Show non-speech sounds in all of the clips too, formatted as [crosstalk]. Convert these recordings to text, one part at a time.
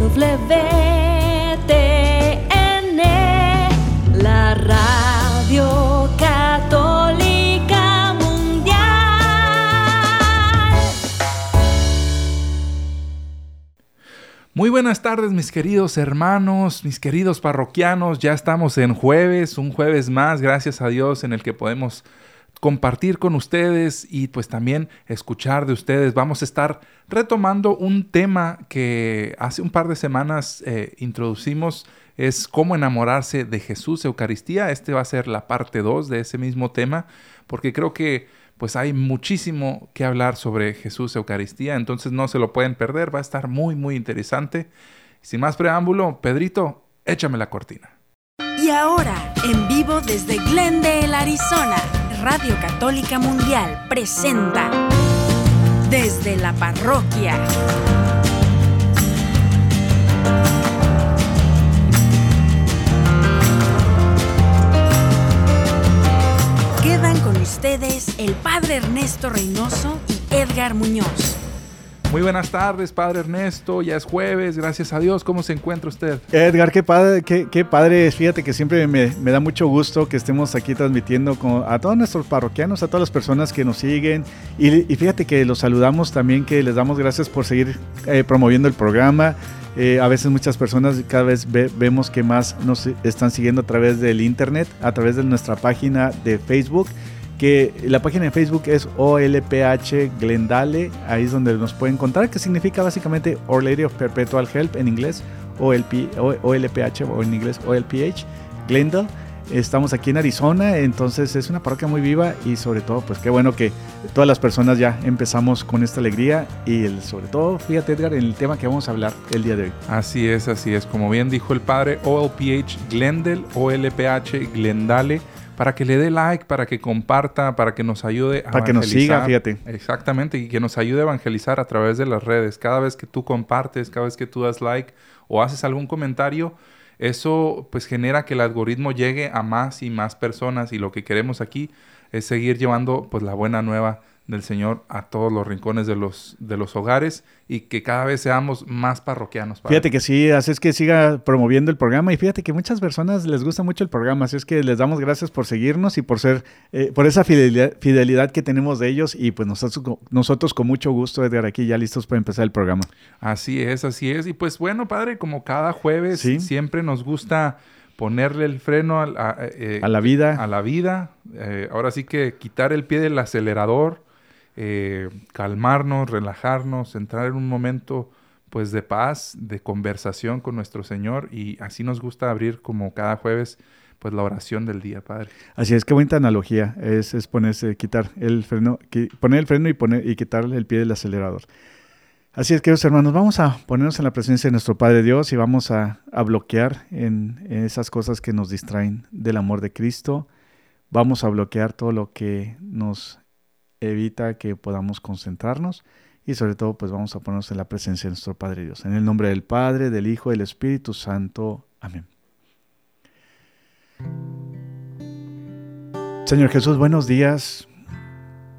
WTN, la radio católica mundial. Muy buenas tardes mis queridos hermanos, mis queridos parroquianos, ya estamos en jueves, un jueves más, gracias a Dios, en el que podemos compartir con ustedes y pues también escuchar de ustedes. Vamos a estar retomando un tema que hace un par de semanas eh, introducimos, es cómo enamorarse de Jesús, Eucaristía. Este va a ser la parte 2 de ese mismo tema, porque creo que pues hay muchísimo que hablar sobre Jesús, Eucaristía, entonces no se lo pueden perder, va a estar muy, muy interesante. Sin más preámbulo, Pedrito, échame la cortina. Y ahora, en vivo desde Glendale, Arizona, Radio Católica Mundial presenta Desde la Parroquia. Quedan con ustedes el Padre Ernesto Reynoso y Edgar Muñoz. Muy buenas tardes, Padre Ernesto. Ya es jueves, gracias a Dios. ¿Cómo se encuentra usted? Edgar, qué padre, qué, qué padre. Fíjate que siempre me, da mucho gusto que estemos aquí transmitiendo con, a todos nuestros parroquianos, a todas las personas que nos siguen. Y, y fíjate que los saludamos también, que les damos gracias por seguir eh, promoviendo el programa. Eh, a veces muchas personas cada vez ve, vemos que más nos están siguiendo a través del internet, a través de nuestra página de Facebook que la página de Facebook es OLPH Glendale, ahí es donde nos pueden encontrar, que significa básicamente Our Lady of Perpetual Help en inglés, OLP, OLPH o en inglés OLPH, Glendale. Estamos aquí en Arizona, entonces es una parroquia muy viva y sobre todo, pues qué bueno que todas las personas ya empezamos con esta alegría y el, sobre todo, fíjate Edgar, en el tema que vamos a hablar el día de hoy. Así es, así es, como bien dijo el padre, OLPH Glendale, OLPH Glendale para que le dé like, para que comparta, para que nos ayude a Para que nos siga, fíjate. Exactamente, y que nos ayude a evangelizar a través de las redes. Cada vez que tú compartes, cada vez que tú das like o haces algún comentario, eso pues genera que el algoritmo llegue a más y más personas y lo que queremos aquí es seguir llevando pues la buena nueva del Señor a todos los rincones de los, de los hogares y que cada vez seamos más parroquianos. Padre. Fíjate que sí, así es que siga promoviendo el programa y fíjate que muchas personas les gusta mucho el programa, así es que les damos gracias por seguirnos y por ser, eh, por esa fidelidad, fidelidad, que tenemos de ellos y pues nosotros, nosotros con mucho gusto, Edgar, aquí ya listos para empezar el programa. Así es, así es. Y pues bueno, Padre, como cada jueves ¿Sí? siempre nos gusta ponerle el freno a, a, eh, a la vida. A la vida. Eh, ahora sí que quitar el pie del acelerador eh, calmarnos, relajarnos, entrar en un momento pues de paz, de conversación con nuestro Señor y así nos gusta abrir como cada jueves pues la oración del día, Padre. Así es, qué bonita analogía es, ponerse, quitar el freno, poner el freno y, poner, y quitarle el pie del acelerador. Así es, queridos hermanos, vamos a ponernos en la presencia de nuestro Padre Dios y vamos a, a bloquear en, en, esas cosas que nos distraen del amor de Cristo. Vamos a bloquear todo lo que nos evita que podamos concentrarnos y sobre todo pues vamos a ponernos en la presencia de nuestro Padre Dios. En el nombre del Padre, del Hijo del Espíritu Santo. Amén. Señor Jesús, buenos días,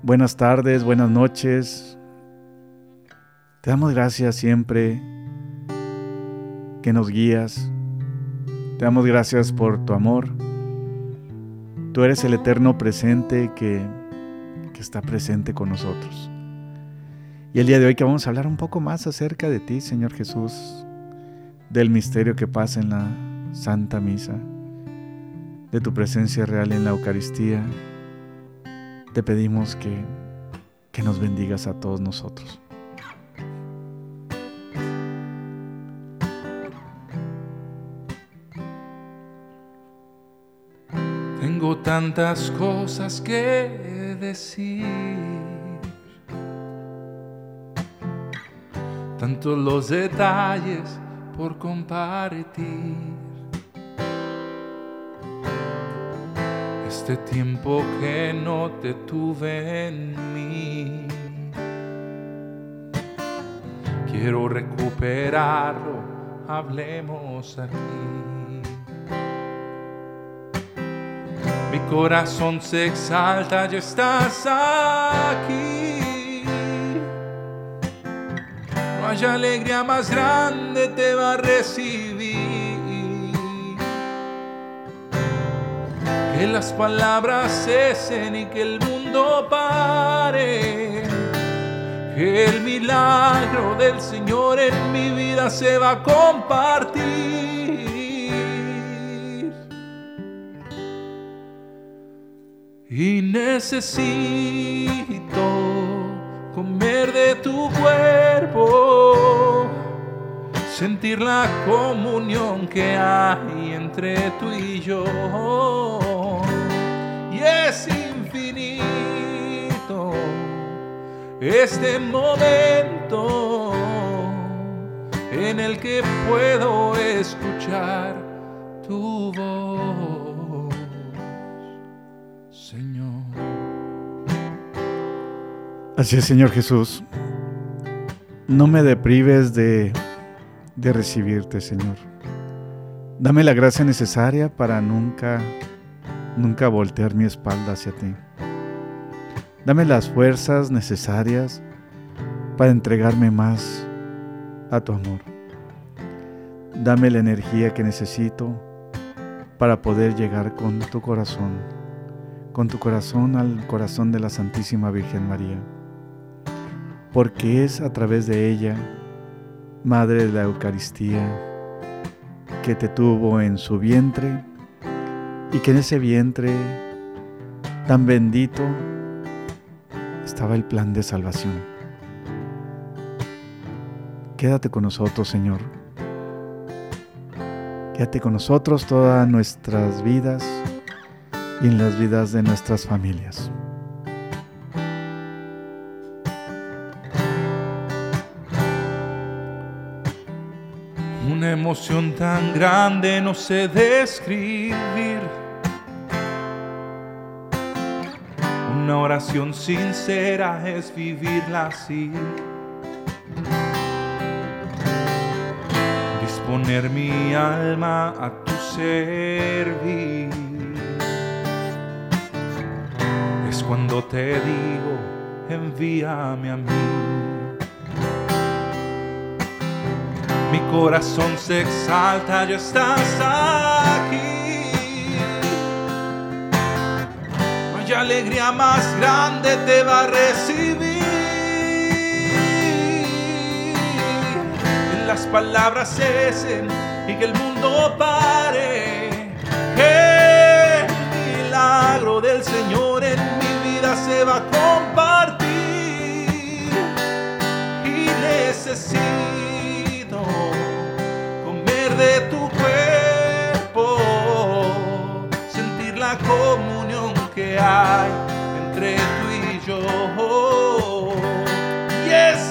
buenas tardes, buenas noches. Te damos gracias siempre que nos guías. Te damos gracias por tu amor. Tú eres el eterno presente que está presente con nosotros. Y el día de hoy que vamos a hablar un poco más acerca de ti, Señor Jesús, del misterio que pasa en la Santa Misa, de tu presencia real en la Eucaristía, te pedimos que, que nos bendigas a todos nosotros. Tengo tantas cosas que decir. Tantos los detalles por compartir. Este tiempo que no te tuve en mí. Quiero recuperarlo, hablemos aquí. Mi corazón se exalta, ya estás aquí. No vaya alegría más grande te va a recibir. Que las palabras cesen y que el mundo pare. Que el milagro del Señor en mi vida se va a compartir. Y necesito comer de tu cuerpo, sentir la comunión que hay entre tú y yo. Y es infinito este momento en el que puedo escuchar tu voz. Así Señor Jesús. No me deprives de, de recibirte, Señor. Dame la gracia necesaria para nunca, nunca voltear mi espalda hacia ti. Dame las fuerzas necesarias para entregarme más a tu amor. Dame la energía que necesito para poder llegar con tu corazón con tu corazón al corazón de la Santísima Virgen María, porque es a través de ella, Madre de la Eucaristía, que te tuvo en su vientre y que en ese vientre tan bendito estaba el plan de salvación. Quédate con nosotros, Señor. Quédate con nosotros todas nuestras vidas y en las vidas de nuestras familias. Una emoción tan grande no sé describir. Una oración sincera es vivirla así. Disponer mi alma a tu servir. cuando te digo, envíame a mí. Mi corazón se exalta, ya estás aquí. hay alegría más grande te va a recibir. las palabras cesen y que el mundo pare. El milagro del Señor en se va a compartir y necesito entre tú y yo. Y es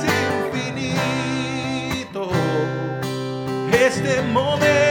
infinito este momento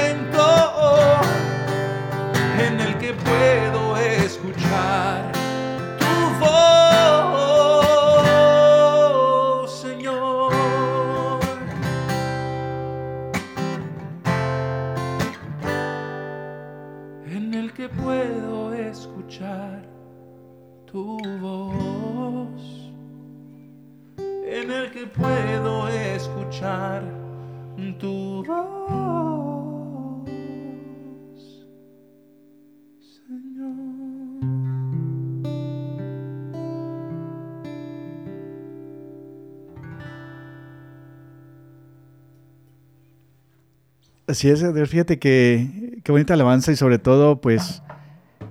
que puedo escuchar tu voz. Así es, fíjate que bonita alabanza y sobre todo, pues,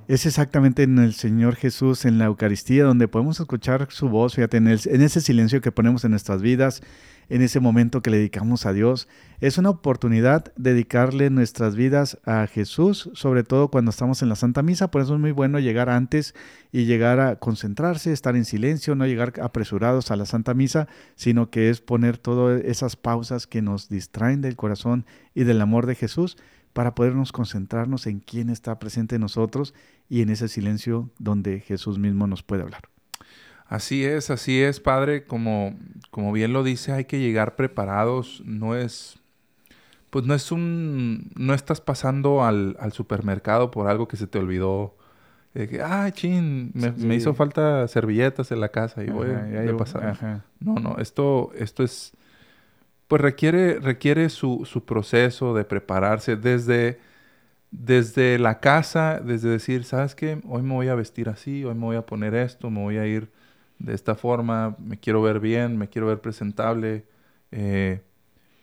es exactamente en el Señor Jesús, en la Eucaristía, donde podemos escuchar su voz, fíjate, en, en ese silencio que ponemos en nuestras vidas, en ese momento que le dedicamos a Dios. Es una oportunidad dedicarle nuestras vidas a Jesús, sobre todo cuando estamos en la Santa Misa. Por eso es muy bueno llegar antes y llegar a concentrarse, estar en silencio, no llegar apresurados a la Santa Misa, sino que es poner todas esas pausas que nos distraen del corazón y del amor de Jesús para podernos concentrarnos en quién está presente en nosotros y en ese silencio donde Jesús mismo nos puede hablar. Así es, así es, Padre. Como, como bien lo dice, hay que llegar preparados. No es, pues no es un, no estás pasando al, al supermercado por algo que se te olvidó. De que, ay, chin, me, hizo falta servilletas en la casa y voy, a pasar. No, no, esto, esto es pues requiere, requiere su, su proceso de prepararse desde, desde la casa, desde decir, ¿sabes qué? Hoy me voy a vestir así, hoy me voy a poner esto, me voy a ir de esta forma, me quiero ver bien, me quiero ver presentable eh,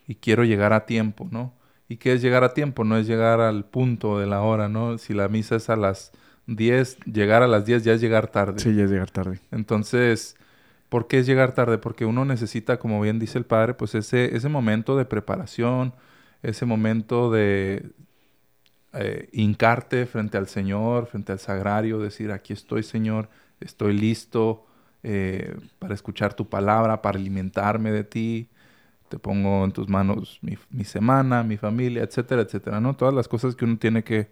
y quiero llegar a tiempo, ¿no? ¿Y qué es llegar a tiempo? No es llegar al punto de la hora, ¿no? Si la misa es a las 10, llegar a las 10 ya es llegar tarde. Sí, ya es llegar tarde. Entonces, ¿por qué es llegar tarde? Porque uno necesita, como bien dice el padre, pues ese, ese momento de preparación, ese momento de eh, hincarte frente al Señor, frente al sagrario, decir, aquí estoy Señor, estoy listo eh, para escuchar tu palabra, para alimentarme de ti, te pongo en tus manos mi, mi, semana, mi familia, etcétera, etcétera, ¿no? Todas las cosas que uno tiene que,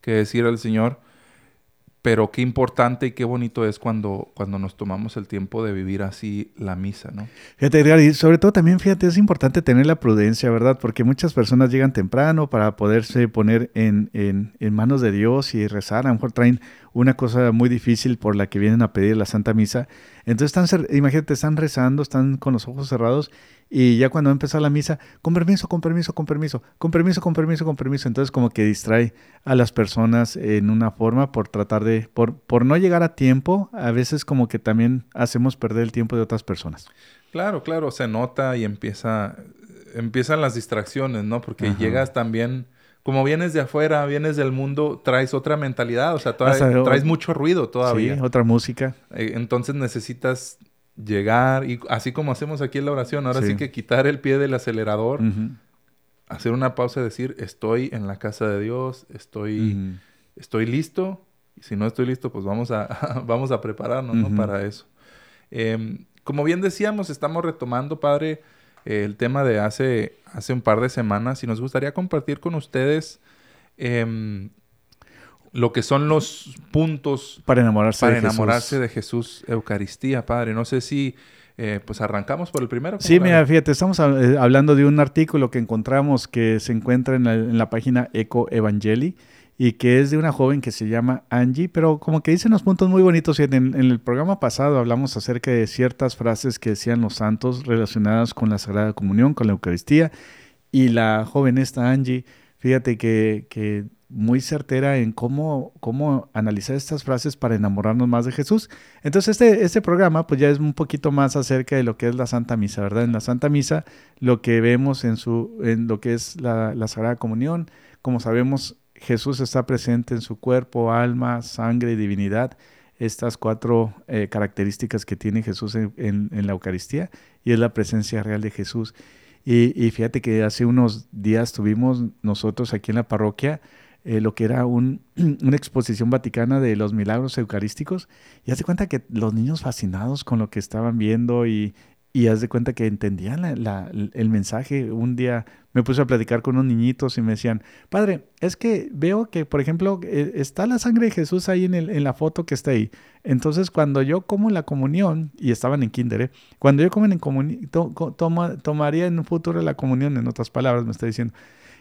que decir al Señor. Pero qué importante y qué bonito es cuando, cuando nos tomamos el tiempo de vivir así la misa, ¿no? Fíjate, Edgar, y sobre todo también, fíjate, es importante tener la prudencia, ¿verdad? Porque muchas personas llegan temprano para poderse poner en, en, en manos de Dios y rezar. A lo mejor traen una cosa muy difícil por la que vienen a pedir la Santa Misa. Entonces, están, imagínate, están rezando, están con los ojos cerrados y ya cuando empezó la misa, con permiso, con permiso, con permiso, con permiso, con permiso, con permiso. Entonces como que distrae a las personas en una forma por tratar de, por, por no llegar a tiempo, a veces como que también hacemos perder el tiempo de otras personas. Claro, claro, se nota y empieza, empiezan las distracciones, ¿no? Porque Ajá. llegas también, como vienes de afuera, vienes del mundo, traes otra mentalidad, o sea, todavía, traes mucho ruido todavía. Sí, otra música. Entonces necesitas llegar y así como hacemos aquí en la oración, ahora sí, sí que quitar el pie del acelerador, uh -huh. hacer una pausa y decir, estoy en la casa de Dios, estoy, uh -huh. estoy listo, y si no estoy listo, pues vamos a, [laughs] vamos a prepararnos uh -huh. ¿no? para eso. Eh, como bien decíamos, estamos retomando, Padre, eh, el tema de hace, hace un par de semanas y nos gustaría compartir con ustedes eh, lo que son los puntos para enamorarse, para de, enamorarse Jesús. de Jesús Eucaristía, Padre. No sé si eh, pues arrancamos por el primero. Sí, mira, fíjate, estamos eh, hablando de un artículo que encontramos que se encuentra en la, en la página Eco Evangeli y que es de una joven que se llama Angie, pero como que dice unos puntos muy bonitos. En, en, el programa pasado hablamos acerca de ciertas frases que decían los santos relacionadas con la Sagrada Comunión, con la Eucaristía, y la joven esta Angie, fíjate que, que muy certera en cómo, cómo analizar estas frases para enamorarnos más de Jesús. Entonces este, este programa pues ya es un poquito más acerca de lo que es la Santa Misa, ¿verdad? En la Santa Misa lo que vemos en, su, en lo que es la, la Sagrada Comunión, como sabemos Jesús está presente en su cuerpo, alma, sangre y divinidad. Estas cuatro eh, características que tiene Jesús en, en, en, la Eucaristía y es la presencia real de Jesús. Y, y, fíjate que hace unos días tuvimos nosotros aquí en la parroquia eh, lo que era un, [clears throat] una exposición vaticana de los milagros eucarísticos y haz de cuenta que los niños fascinados con lo que estaban viendo y, y haz de cuenta que entendían el mensaje. Un día me puse a platicar con unos niñitos y me decían, padre, es que veo que, por ejemplo, eh, está la sangre de Jesús ahí en, el, en, la foto que está ahí. Entonces, cuando yo como la comunión, y estaban en kinder, ¿eh? cuando yo comen en comunión, to, to, tomaría en un futuro la comunión, en otras palabras, me está diciendo,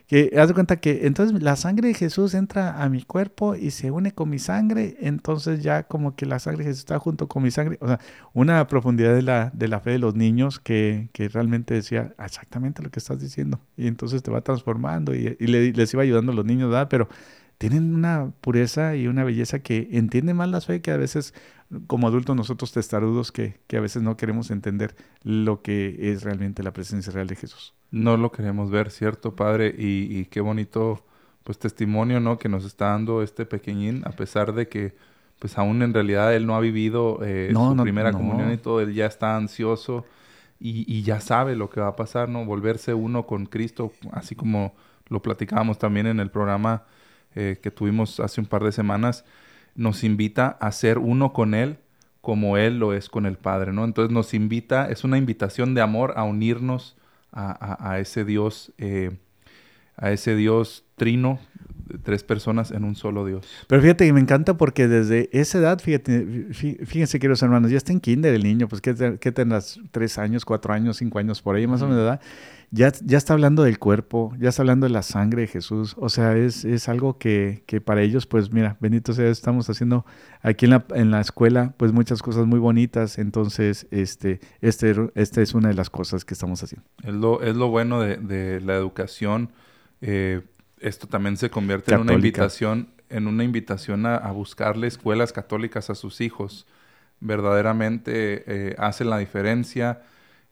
que haz de cuenta que entonces la sangre de Jesús entra a mi cuerpo y se une con mi sangre, entonces ya como que la sangre de Jesús está junto con mi sangre, o sea, una profundidad de la, de la fe de los niños que, que realmente decía exactamente lo que estás diciendo y entonces te va transformando y, y le, les iba ayudando a los niños, ¿verdad? Pero tienen una pureza y una belleza que entienden más la fe que a veces como adultos nosotros testarudos que, que a veces no queremos entender lo que es realmente la presencia real de Jesús no lo queremos ver, ¿cierto, Padre? Y, y, qué bonito, pues, testimonio, ¿no? Que nos está dando este pequeñín, a pesar de que, pues, aún en realidad él no ha vivido eh, no, su no, primera no. comunión y todo, él ya está ansioso y, y, ya sabe lo que va a pasar, ¿no? Volverse uno con Cristo, así como lo platicábamos también en el programa eh, que tuvimos hace un par de semanas, nos invita a ser uno con Él como Él lo es con el Padre, ¿no? Entonces nos invita, es una invitación de amor a unirnos a, a, ese Dios, eh, a ese Dios trino, tres personas en un solo Dios. Pero fíjate que me encanta porque desde esa edad, fíjate, fí- fíjense, queridos hermanos, ya está en kinder el niño, pues ¿qué, te- qué tendrás? ¿Tres años, cuatro años, cinco años por ahí más o menos, ¿verdad? Ya, ya está hablando del cuerpo, ya está hablando de la sangre de Jesús. O sea, es, es algo que, que para ellos, pues mira, bendito sea, estamos haciendo aquí en la, en la escuela, pues muchas cosas muy bonitas. Entonces, este, este, esta es una de las cosas que estamos haciendo. Es lo, es lo bueno de, de la educación. eh, esto también se convierte en una invitación, en una invitación a, a buscarle escuelas católicas a sus hijos. Verdaderamente eh, hace la diferencia.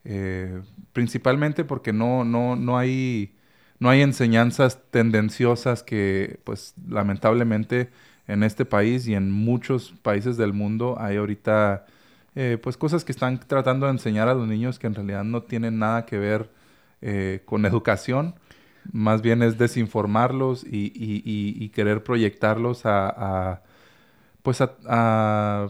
eh, principalmente porque no, no, no hay no hay enseñanzas tendenciosas que, pues, lamentablemente en este país y en muchos países del mundo hay ahorita, eh, pues, cosas que están tratando de enseñar a los niños que en realidad no tienen nada que ver eh, con educación. Más bien es desinformarlos y, y- y- y querer proyectarlos a, a, pues, a, a-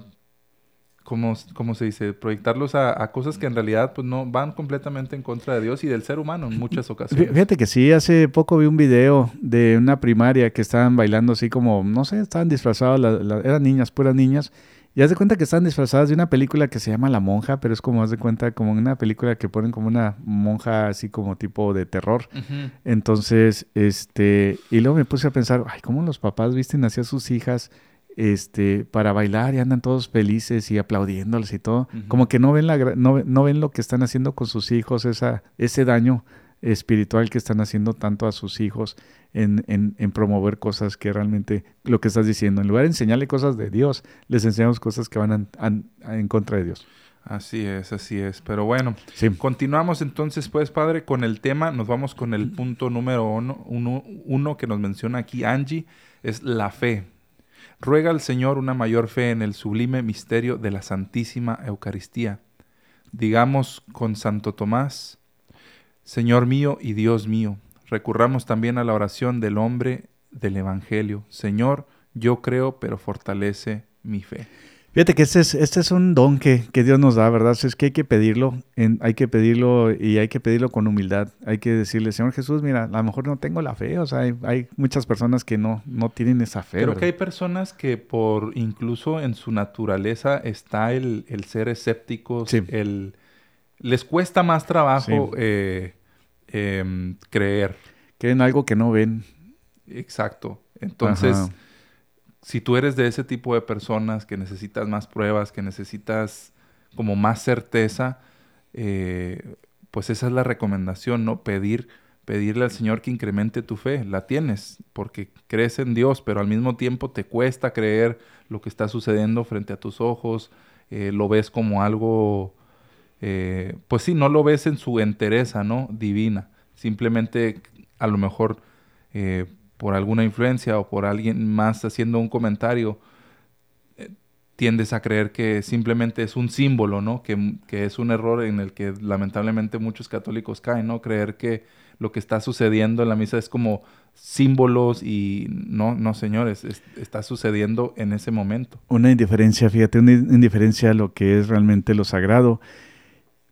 ¿cómo, cómo se dice? Proyectarlos a, a cosas que en realidad, pues, no van completamente en contra de Dios y del ser humano en muchas ocasiones. Fíjate que sí, hace poco vi un video de una primaria que estaban bailando así como, no sé, estaban disfrazadas, eran niñas, puras niñas, y haz de cuenta que estaban disfrazadas de una película que se llama La Monja, pero es como, haz de cuenta, como una película que ponen como una monja así como tipo de terror. Entonces, este, y luego me puse a pensar, ay, ¿cómo los papás visten así a sus hijas, este, para bailar y andan todos felices y aplaudiéndoles y todo? Como que no ven la, no, no ven lo que están haciendo con sus hijos, esa, ese daño espiritual que están haciendo tanto a sus hijos en, en, en promover cosas que realmente, lo que estás diciendo, en lugar de enseñarle cosas de Dios, les enseñamos cosas que van an- an- en contra de Dios. Así es, así es. Pero bueno, Sí. continuamos entonces, pues, padre, con el tema. Nos vamos con el punto número uno, uno, uno que nos menciona aquí Angie, es la fe. Ruega al Señor una mayor fe en el sublime misterio de la Santísima Eucaristía. Digamos con Santo Tomás, Señor mío y Dios mío. Recurramos también a la oración del hombre del Evangelio. Señor, yo creo, pero fortalece mi fe. Fíjate que este es, este es un don que, que Dios nos da, ¿verdad? Es que hay que pedirlo, en- hay que pedirlo y hay que pedirlo con humildad. Hay que decirle, Señor Jesús, mira, a lo mejor no tengo la fe, o sea, hay, hay muchas personas que no, no tienen esa fe. Creo ¿verdad? que hay personas que por incluso en su naturaleza está el, el ser escépticos, Sí. el les cuesta más trabajo Sí. eh, em, creer. Creen algo que no ven. Exacto. Entonces, Ajá. si tú eres de ese tipo de personas que necesitas más pruebas, que necesitas como más certeza, eh, pues esa es la recomendación, ¿no? Pedir, pedirle al Señor que incremente tu fe. La tienes porque crees en Dios, pero al mismo tiempo te cuesta creer lo que está sucediendo frente a tus ojos. eh, lo ves como algo, eh, pues sí, no lo ves en su entereza, ¿no? Divina. Simplemente a lo mejor eh, por alguna influencia o por alguien más haciendo un comentario, eh, tiendes a creer que simplemente es un símbolo, ¿no? Que, que es un error en el que lamentablemente muchos católicos caen, ¿no? Creer que lo que está sucediendo en la misa es como símbolos y no, no señores, es- está sucediendo en ese momento. Una indiferencia, fíjate, una indiferencia a lo que es realmente lo sagrado.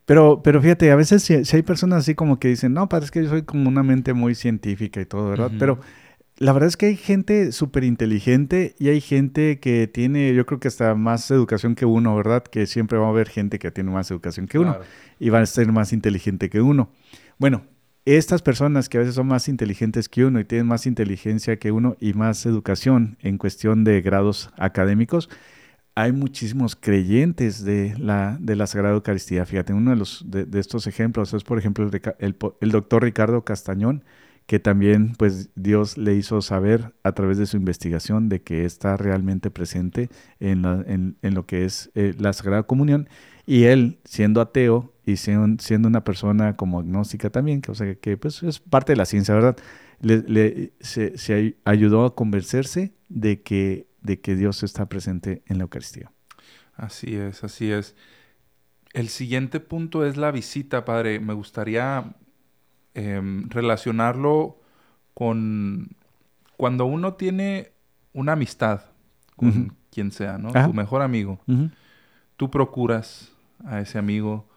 Pero, pero fíjate, a veces si, si hay personas así como que dicen, no, padre, es que yo soy como una mente muy científica y todo, ¿verdad? Pero la verdad es que hay gente súper inteligente y hay gente que tiene, yo creo que hasta más educación que uno, ¿verdad? Que siempre va a haber gente que tiene más educación que uno y van a ser más inteligente que uno. Bueno, estas personas que a veces son más inteligentes que uno y tienen más inteligencia que uno y más educación en cuestión de grados académicos, hay muchísimos creyentes de la, de la Sagrada Eucaristía. Fíjate, uno de, los, de, estos ejemplos es, por ejemplo, el, el, el doctor Ricardo Castañón, que también pues Dios le hizo saber a través de su investigación de que está realmente presente en, la, en, lo que es eh, la Sagrada Comunión y él siendo ateo y siendo, una persona como agnóstica también, que, pues es parte de la ciencia, ¿verdad? Le, se, ayudó a convencerse de que, de que Dios está presente en la Eucaristía. Así es, así es. El siguiente punto es la visita, padre. Me gustaría eh, relacionarlo con cuando uno tiene una amistad con uh -huh. quien sea, ¿no? Ajá. Tu mejor amigo. Uh -huh. Tú procuras a ese amigo,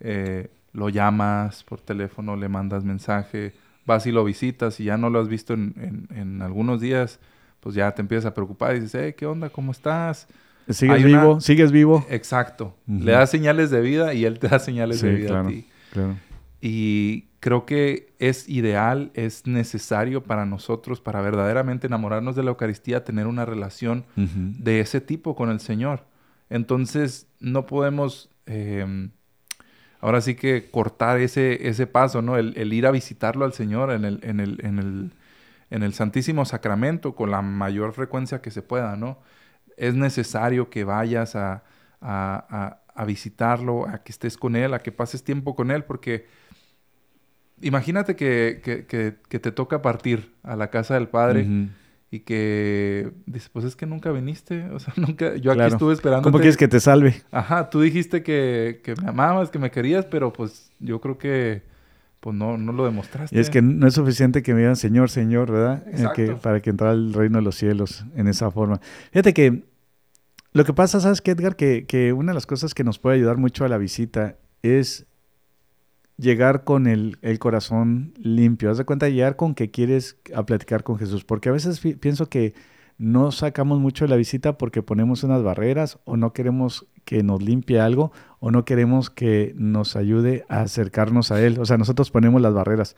eh, lo llamas por teléfono, le mandas mensaje, vas y lo visitas y ya no lo has visto en, en- en algunos días, pues ya te empiezas a preocupar y dices, hey, ¿qué onda? ¿Cómo estás? ¿Sigues Hay una- vivo? ¿Sigues vivo? Exacto. Le das señales de vida y él te da señales de vida claro. a ti. Claro. Y creo que es ideal, es necesario para nosotros, para verdaderamente enamorarnos de la Eucaristía, tener una relación de ese tipo con el Señor. Entonces, no podemos, eh, ahora sí que cortar ese, ese paso, ¿no? El, el ir a visitarlo al Señor en el, en, el, en, el, en el Santísimo Sacramento con la mayor frecuencia que se pueda, ¿no? Es necesario que vayas a, a, a- a visitarlo, a que estés con Él, a que pases tiempo con Él, porque imagínate que, que- que- que te toca partir a la casa del Padre y que dices, pues es que nunca viniste, o sea, [laughs] nunca, yo aquí estuve esperando. ¿Cómo quieres que te salve? Ajá, tú dijiste que, que me amabas, que me querías, pero pues yo creo que pues no, no lo demostraste. Y es que no es suficiente que me digan Señor, Señor, ¿verdad? Que- para que entrara al reino de los cielos en esa forma. Fíjate que lo que pasa, ¿sabes qué, Edgar? Que, que una de las cosas que nos puede ayudar mucho a la visita es llegar con el, el corazón limpio. Haz de cuenta, llegar con que quieres a platicar con Jesús. Porque a veces pi- pienso que no sacamos mucho de la visita porque ponemos unas barreras o no queremos que nos limpie algo o no queremos que nos ayude a acercarnos a Él. O sea, nosotros ponemos las barreras.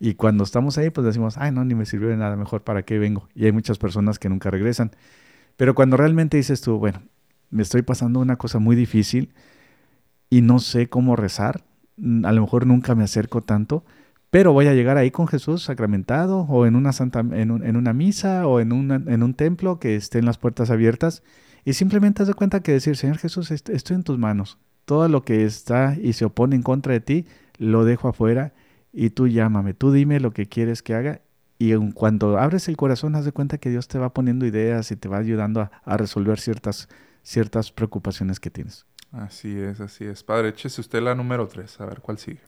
Y cuando estamos ahí, pues decimos, ay, no, ni me sirvió de nada, mejor para qué vengo. Y hay muchas personas que nunca regresan. Pero cuando realmente dices tú, bueno, me estoy pasando una cosa muy difícil y no sé cómo rezar, a lo mejor nunca me acerco tanto, pero voy a llegar ahí con Jesús sacramentado o en una, santa, en, un- en una misa o en, una- en un templo que estén las puertas abiertas y simplemente haz de cuenta que decir, Señor Jesús, est- estoy en tus manos. Todo lo que está y se opone en contra de ti, lo dejo afuera y tú llámame, tú dime lo que quieres que haga. Y en cuando abres el corazón, haz de cuenta que Dios te va poniendo ideas y te va ayudando a, resolver ciertas, ciertas preocupaciones que tienes. Así es, así es. Padre, échese usted la número 3, a ver cuál sigue.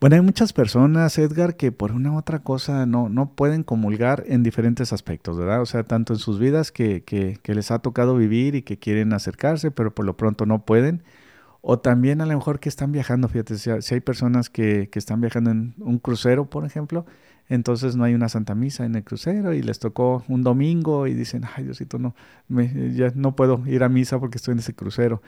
Bueno, hay muchas personas, Edgar, que por una u otra cosa no, no pueden comulgar en diferentes aspectos, ¿verdad? O sea, tanto en sus vidas que, que, que les ha tocado vivir y que quieren acercarse, pero por lo pronto no pueden. O también a lo mejor que están viajando, fíjate, si, hay- personas que, que están viajando en un crucero, por ejemplo, entonces no hay una Santa Misa en el crucero y les tocó un domingo y dicen, ay Diosito, no, me- ya no puedo ir a misa porque estoy en ese crucero.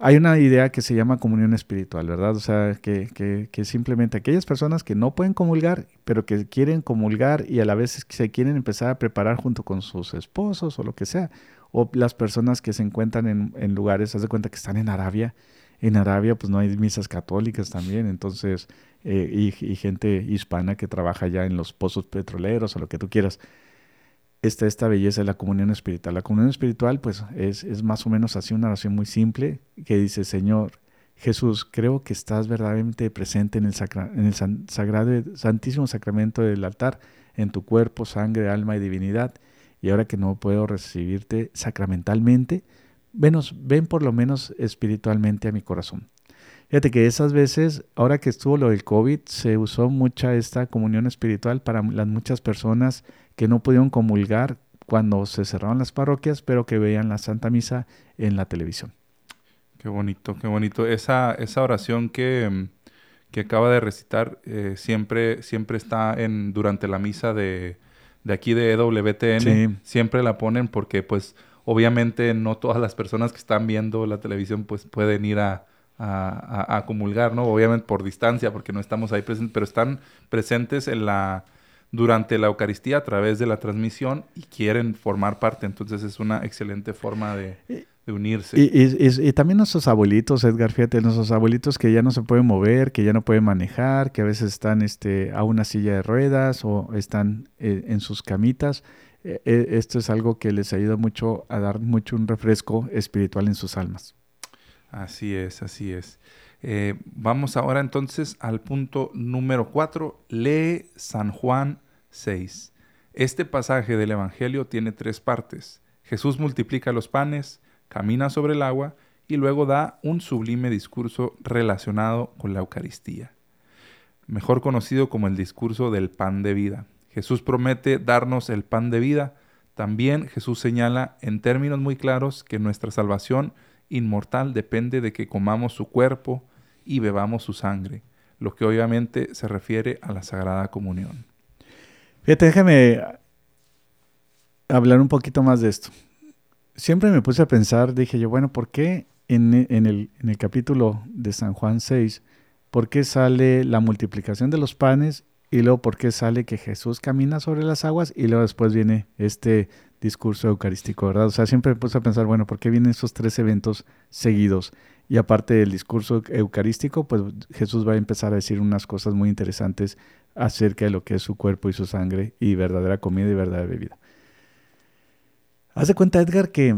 Hay una idea que se llama comunión espiritual, ¿verdad? O sea, que, que, que simplemente aquellas personas que no pueden comulgar, pero que quieren comulgar y a la vez se quieren empezar a preparar junto con sus esposos o lo que sea, o las personas que se encuentran en, en lugares, haz de cuenta que están en Arabia, en Arabia pues no hay misas católicas también, entonces, eh, y, y gente hispana que trabaja ya en los pozos petroleros o lo que tú quieras esta belleza de la comunión espiritual. La comunión espiritual, pues, es, es más o menos así una oración muy simple que dice, Señor Jesús, creo que estás verdaderamente presente en el, sacra- en el sagrado, santísimo sacramento del altar, en tu cuerpo, sangre, alma y divinidad. Y ahora que no puedo recibirte sacramentalmente, venos, ven por lo menos espiritualmente a mi corazón. Fíjate que esas veces, ahora que estuvo lo del COVID, se usó mucha esta comunión espiritual para las muchas personas que no pudieron comulgar cuando se cerraron las parroquias, pero que veían la Santa Misa en la televisión. Qué bonito, qué bonito. Esa, esa oración que, mm, que acaba de recitar eh, siempre, siempre está en, durante la misa de, de aquí de EWTN. Sí. Siempre la ponen porque pues obviamente no todas las personas que están viendo la televisión pues pueden ir a, a, a- comulgar, ¿no? Obviamente por distancia porque no estamos ahí presentes, pero están presentes en la durante la Eucaristía a través de la transmisión y quieren formar parte. Entonces es una excelente forma de, de unirse. Y, y- y- y también nuestros abuelitos, Edgar, fíjate, nuestros abuelitos que ya no se pueden mover, que ya no pueden manejar, que a veces están este, a una silla de ruedas o están eh, en sus camitas. Eh, eh, esto es algo que les ayuda mucho a dar mucho un refresco espiritual en sus almas. Así es, así es. Eh, vamos ahora entonces al punto número 4. Lee San Juan 6. Este pasaje del Evangelio tiene tres partes. Jesús multiplica los panes, camina sobre el agua y luego da un sublime discurso relacionado con la Eucaristía, mejor conocido como el discurso del pan de vida. Jesús promete darnos el pan de vida. También Jesús señala en términos muy claros que nuestra salvación inmortal depende de que comamos su cuerpo y bebamos su sangre. lo que obviamente se refiere a la Sagrada Comunión. Fíjate, déjame hablar un poquito más de esto. Siempre me puse a pensar, dije yo, bueno, ¿por qué en, el, en el capítulo de San Juan 6, por qué sale la multiplicación de los panes y luego por qué sale que Jesús camina sobre las aguas y luego después viene este discurso eucarístico, ¿verdad? O sea, siempre me puse a pensar, bueno, ¿por qué vienen esos tres eventos seguidos? Y aparte del discurso eucarístico, pues Jesús va a empezar a decir unas cosas muy interesantes acerca de lo que es su cuerpo y su sangre y verdadera comida y verdadera bebida. Haz de cuenta, Edgar, que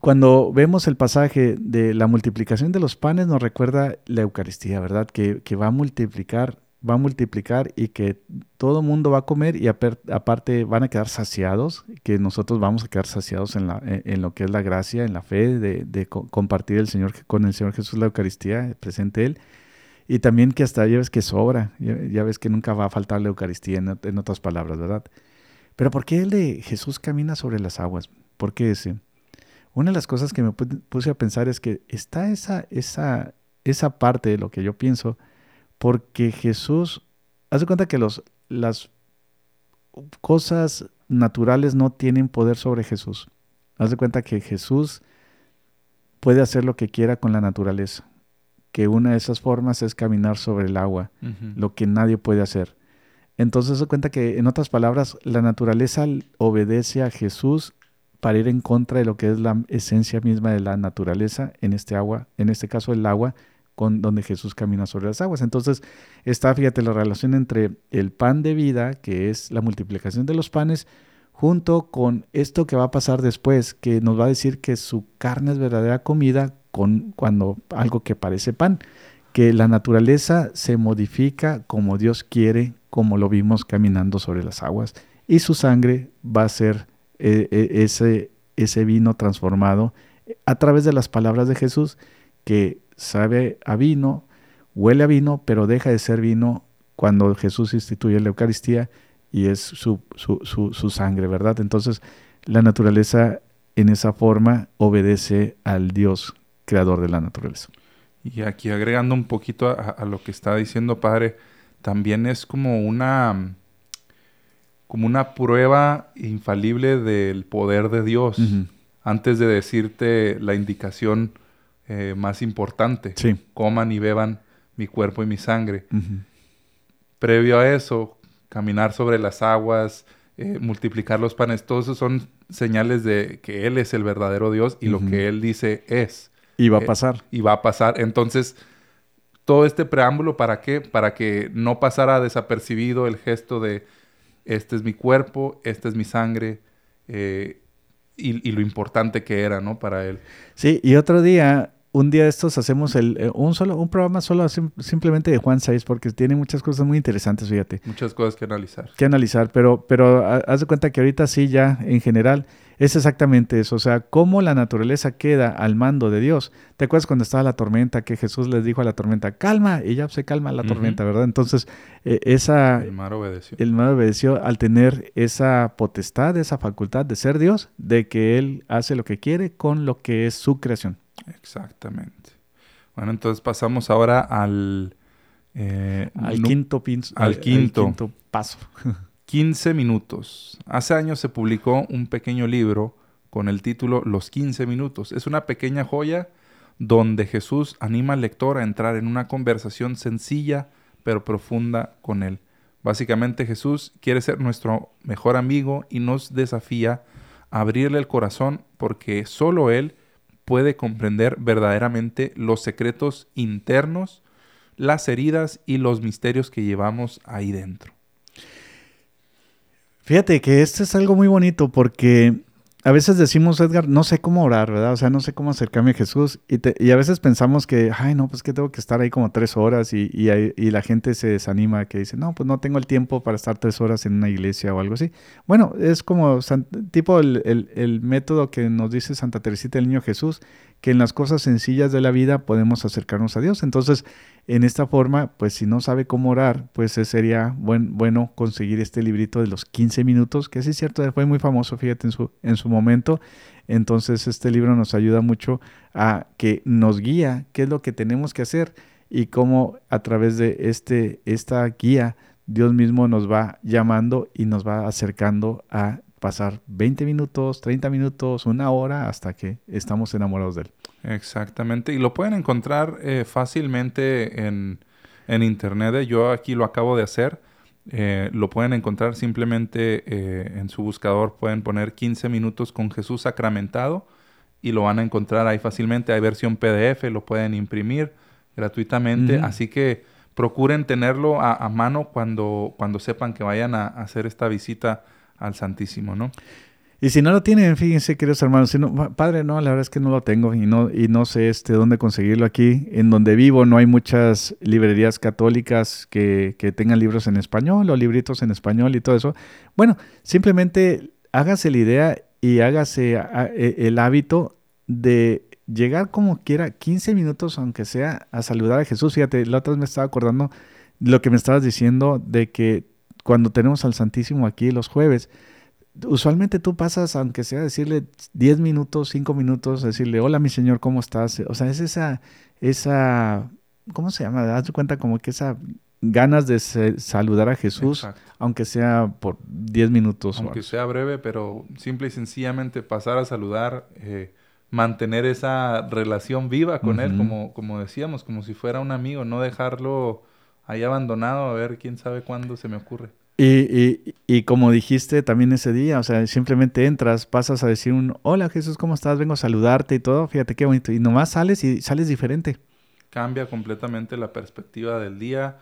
cuando vemos el pasaje de la multiplicación de los panes, nos recuerda la Eucaristía, ¿verdad? Que, que va a multiplicar va a multiplicar y que todo mundo va a comer y aparte van a quedar saciados, que nosotros vamos a quedar saciados en, en, lo que es la gracia, en la fe de, compartir el Señor con el Señor Jesús la Eucaristía, presente Él. Y también que hasta ya ves que sobra, ya, ves que nunca va a faltar la Eucaristía, en, otras palabras, ¿verdad? Pero ¿por qué el de Jesús camina sobre las aguas? ¿Por qué ese? Una de las cosas que me puse a pensar es que está esa, esa, esa parte de lo que yo pienso, porque Jesús, hace cuenta que los, las cosas naturales no tienen poder sobre Jesús. Haz de cuenta que Jesús puede hacer lo que quiera con la naturaleza. Que una de esas formas es caminar sobre el agua, lo que nadie puede hacer. Entonces se cuenta que, en otras palabras, la naturaleza obedece a Jesús para ir en contra de lo que es la esencia misma de la naturaleza, en este agua, en este caso el agua, con donde Jesús camina sobre las aguas. Entonces está, fíjate, la relación entre el pan de vida, que es la multiplicación de los panes, junto con esto que va a pasar después, que nos va a decir que su carne es verdadera comida con cuando algo que parece pan, que la naturaleza se modifica como Dios quiere, como lo vimos caminando sobre las aguas, y su sangre va a ser eh, eh, ese, ese vino transformado a través de las palabras de Jesús que sabe a vino, huele a vino, pero deja de ser vino cuando Jesús instituye la Eucaristía y es su, su, sangre, ¿verdad? Entonces, la naturaleza en esa forma obedece al Dios creador de la naturaleza. Y aquí agregando un poquito a, lo que está diciendo Padre, también es como una como una prueba infalible del poder de Dios. Antes de decirte la indicación eh, más importante. Coman y beban mi cuerpo y mi sangre. Previo a eso, caminar sobre las aguas, eh, multiplicar los panes, todos esos son señales de que Él es el verdadero Dios y lo que Él dice es. Y va a eh, pasar. y va a pasar. Entonces, todo este preámbulo, ¿para qué? Para que no pasara desapercibido el gesto de, este es mi cuerpo, esta es mi sangre, y, lo importante que era, ¿no? Para él. Sí, y otro día, un día de estos hacemos el, eh, un solo, un programa solo simplemente de Juan 6, porque tiene muchas cosas muy interesantes, fíjate. Muchas cosas que analizar. Que analizar, pero, pero haz de cuenta que ahorita sí, ya en general, es exactamente eso. O sea, cómo la naturaleza queda al mando de Dios. ¿Te acuerdas cuando estaba la tormenta que Jesús les dijo a la tormenta, calma? Y ya se calma la tormenta, ¿verdad? Entonces, eh, esa... El mar obedeció. El mar obedeció al tener esa potestad, esa facultad de ser Dios, de que Él hace lo que quiere con lo que es su creación. Exactamente. Bueno, entonces pasamos ahora al... Eh, al, quinto al, quinto, quinto paso. [laughs] 15 minutos. Hace años se publicó un pequeño libro con el título Los 15 minutos. Es una pequeña joya donde Jesús anima al lector a entrar en una conversación sencilla pero profunda con él. Básicamente Jesús quiere ser nuestro mejor amigo y nos desafía a abrirle el corazón porque solo Él puede comprender verdaderamente los secretos internos, las heridas y los misterios que llevamos ahí dentro. Fíjate que esto es algo muy bonito porque a veces decimos, Edgar, no sé cómo orar, ¿verdad? O sea, no sé cómo acercarme a Jesús. Y, y a veces pensamos que, ay, no, pues que tengo que estar ahí como tres horas y, y, la gente se desanima, que dice, no, pues no tengo el tiempo para estar tres horas en una iglesia o algo así. Bueno, es como tipo el, el, el método que nos dice Santa Teresita el Niño Jesús, que en las cosas sencillas de la vida podemos acercarnos a Dios. Entonces, en esta forma, pues si no sabe cómo orar, pues sería buen, bueno conseguir este librito de los 15 minutos, que sí es cierto, fue muy famoso, fíjate, en su, en su momento. Entonces, este libro nos ayuda mucho a que nos guía qué es lo que tenemos que hacer y cómo a través de este, esta guía Dios mismo nos va llamando y nos va acercando a pasar 20 minutos, 30 minutos, una hora hasta que estamos enamorados de Él. Exactamente, y lo pueden encontrar eh, fácilmente en, en internet. Yo aquí lo acabo de hacer. Eh, lo pueden encontrar simplemente eh, en su buscador. Pueden poner 15 minutos con Jesús sacramentado y lo van a encontrar ahí fácilmente. Hay versión PDF, lo pueden imprimir gratuitamente. Así que procuren tenerlo a, mano cuando, cuando sepan que vayan a, hacer esta visita al Santísimo, ¿no? Y si no lo tienen, fíjense, queridos hermanos, si no, padre, no, la verdad es que no lo tengo y no, y no sé este, dónde conseguirlo aquí. En donde vivo no hay muchas librerías católicas que, que tengan libros en español o libritos en español y todo eso. Bueno, simplemente hágase la idea y hágase e, el hábito de llegar como quiera 15 minutos, aunque sea, a saludar a Jesús. Fíjate, la otra vez me estaba acordando lo que me estabas diciendo de que cuando tenemos al Santísimo aquí los jueves, usualmente tú pasas, aunque sea decirle 10 minutos, 5 minutos, decirle, hola mi Señor, ¿cómo estás? O sea, es esa, esa, ¿cómo se llama? Das cuenta como que esa ganas de saludar a Jesús, aunque sea por 10 minutos. Aunque sea breve, pero simple y sencillamente pasar a saludar. Eh, mantener esa relación viva con él, como, como decíamos, como si fuera un amigo, no dejarlo ahí abandonado a ver quién sabe cuándo se me ocurre. Y, y, como dijiste también ese día, o sea, simplemente entras, pasas a decir un hola Jesús, ¿cómo estás? Vengo a saludarte y todo, fíjate qué bonito. Y nomás sales y sales diferente. Cambia completamente la perspectiva del día,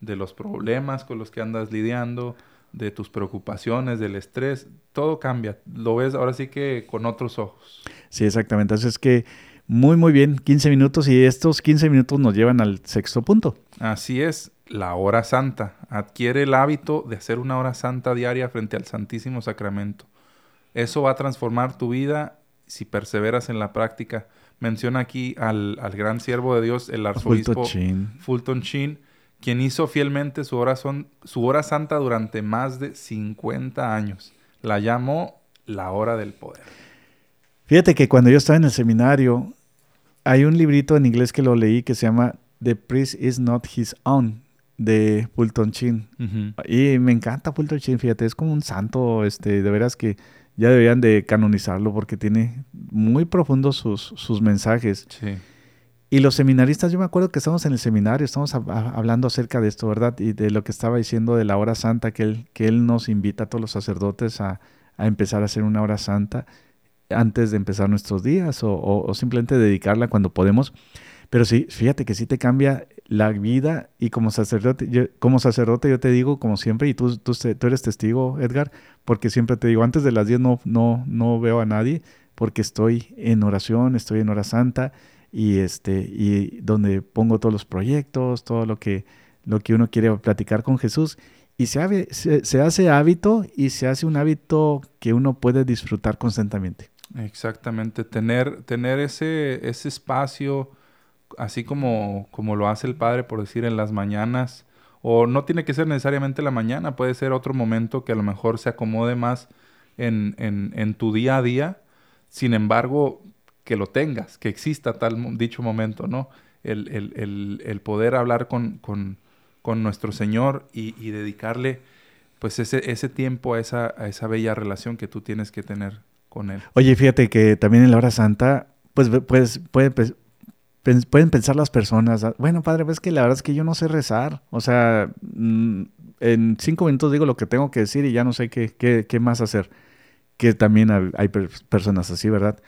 de los problemas con los que andas lidiando, de tus preocupaciones, del estrés, todo cambia. Lo ves ahora sí que con otros ojos. Sí, exactamente. Entonces es que muy, muy bien, 15 minutos y estos 15 minutos nos llevan al sexto punto. Así es, la hora santa. Adquiere el hábito de hacer una hora santa diaria frente al Santísimo Sacramento. Eso va a transformar tu vida si perseveras en la práctica. Menciona aquí al, gran siervo de Dios, el arzobispo Fulton Sheen, quien hizo fielmente su hora, son, su hora santa durante más de 50 años. La llamó la hora del poder. Fíjate que cuando yo estaba en el seminario, hay un librito en inglés que lo leí que se llama The Priest is Not His Own de Fulton Chin. Y me encanta Fulton Chin, fíjate, es como un santo, este, de veras que ya deberían de canonizarlo porque tiene muy profundos sus, sus mensajes. Sí. Y los seminaristas, yo me acuerdo que estamos en el seminario, estamos hablando acerca de esto, ¿verdad? Y de lo que estaba diciendo de la hora santa, que él, que él nos invita a todos los sacerdotes a, a empezar a hacer una hora santa antes de empezar nuestros días o, simplemente dedicarla cuando podemos. Pero sí, fíjate que sí te cambia la vida y como sacerdote, yo, como sacerdote yo te digo, como siempre, y tú, tú, tú, eres testigo, Edgar, porque siempre te digo, antes de las 10 no, no, no veo a nadie porque estoy en oración, estoy en hora santa y, este, y donde pongo todos los proyectos, todo lo que, lo que uno quiere platicar con Jesús. Y se, se, hace hábito y se hace un hábito que uno puede disfrutar constantemente. Exactamente, tener, tener ese, ese espacio, así como, como lo hace el Padre, por decir, en las mañanas, o no tiene que ser necesariamente la mañana, puede ser otro momento que a lo mejor se acomode más en, en, en tu día a día. Sin embargo, que lo tengas, que exista tal dicho momento, ¿no? El, el, el, el poder hablar con, con, con nuestro Señor y, y, dedicarle pues ese, ese tiempo a esa, a esa bella relación que tú tienes que tener Oye, fíjate que también en la hora santa, pues, pues puede, pueden pensar las personas, ah, bueno, padre, ves que la verdad es que yo no sé rezar, o sea, mm, en cinco minutos digo lo que tengo que decir y ya no sé qué más hacer. Que también hay personas así, ¿verdad?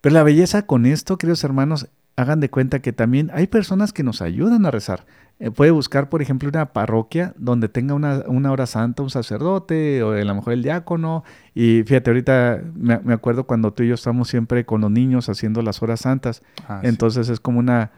Pero la belleza con esto, queridos hermanos, hagan de cuenta que también hay personas que nos ayudan a rezar. Eh, puede buscar, por ejemplo, una parroquia donde tenga una, una, hora santa, un sacerdote o a lo mejor el diácono. Y fíjate, ahorita me, acuerdo cuando tú y yo estamos siempre con los niños haciendo las horas santas. Ah, Entonces es como una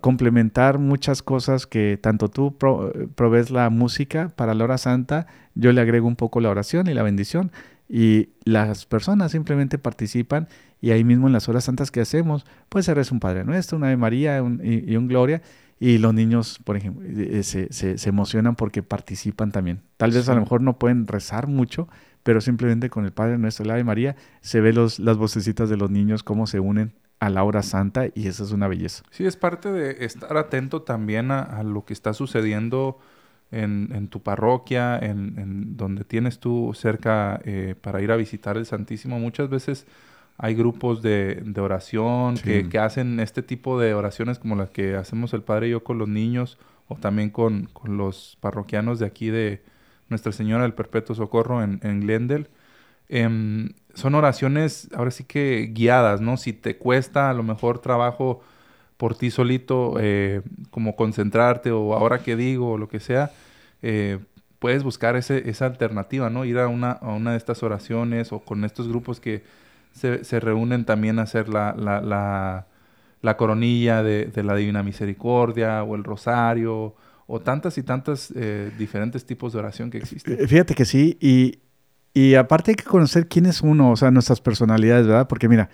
complementar muchas cosas que tanto tú provees la música para la hora santa, yo le agrego un poco la oración y la bendición y las personas simplemente participan y ahí mismo en las horas santas que hacemos, pues se reza un Padre Nuestro, una Ave María y, un Gloria y los niños, por ejemplo, eh, se, se, emocionan porque participan también. Tal vez a lo mejor no pueden rezar mucho, pero simplemente con el Padre Nuestro, la Ave María, se ve los, las vocecitas de los niños cómo se unen a la hora santa y eso es una belleza. Sí, es parte de estar atento también a, a lo que está sucediendo en, en tu parroquia, en, en donde tienes tú cerca eh, para ir a visitar el Santísimo. Muchas veces hay grupos de, de oración Sí. que, que hacen este tipo de oraciones como las que hacemos el Padre y yo con los niños o también con, con los parroquianos de aquí de Nuestra Señora del Perpetuo Socorro en, en Glendale. Em, son oraciones ahora sí que guiadas, ¿no? Si te cuesta a lo mejor trabajo por ti solito, eh, como concentrarte o ahora que digo o lo que sea, eh, puedes buscar ese, esa alternativa, ¿no? Ir a una, a una de estas oraciones o con estos grupos que se, se reúnen también a hacer la, la, la, la coronilla de, de la Divina Misericordia o el rosario o tantas y tantas eh, diferentes tipos de oración que existen. Fíjate que sí, y, y aparte hay que conocer quién es uno, o sea, nuestras personalidades, ¿verdad? Porque mira,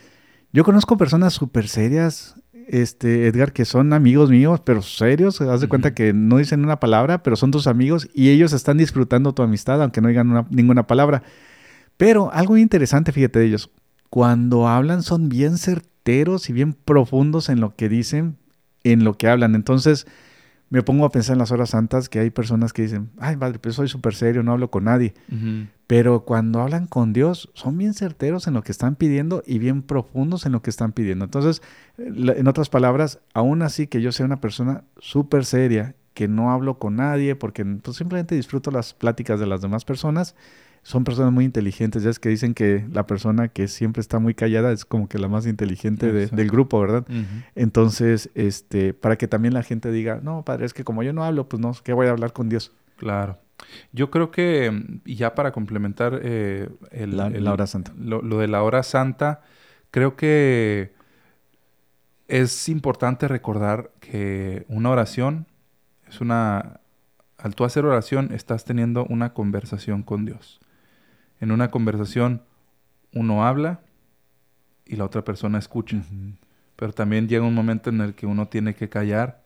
yo conozco personas súper serias, este, Edgar, que son amigos míos, pero serios, haz de cuenta que no dicen una palabra, pero son tus amigos y ellos están disfrutando tu amistad, aunque no digan una- ninguna palabra. Pero algo interesante, fíjate de ellos, cuando hablan son bien certeros y bien profundos en lo que dicen, en lo que hablan. Entonces, me pongo a pensar en las horas santas que hay personas que dicen, ay, padre, pues soy súper serio, no hablo con nadie. Pero cuando hablan con Dios, son bien certeros en lo que están pidiendo y bien profundos en lo que están pidiendo. Entonces, en otras palabras, aún así que yo sea una persona súper seria, que no hablo con nadie, porque pues, simplemente disfruto las pláticas de las demás personas, son personas muy inteligentes. Ya es que dicen que la persona que siempre está muy callada es como que la más inteligente de- del grupo, ¿verdad? Entonces, este, para que también la gente diga, no, padre, es que como yo no hablo, pues no, ¿qué voy a hablar con Dios? Claro. Yo creo que, y ya para complementar eh, el- La- el- la hora santa. Lo, lo de la hora santa, creo que es importante recordar que una oración es una... Al tú hacer oración, estás teniendo una conversación con Dios. En una conversación, uno habla y la otra persona escucha. Pero también llega un momento en el que uno tiene que callar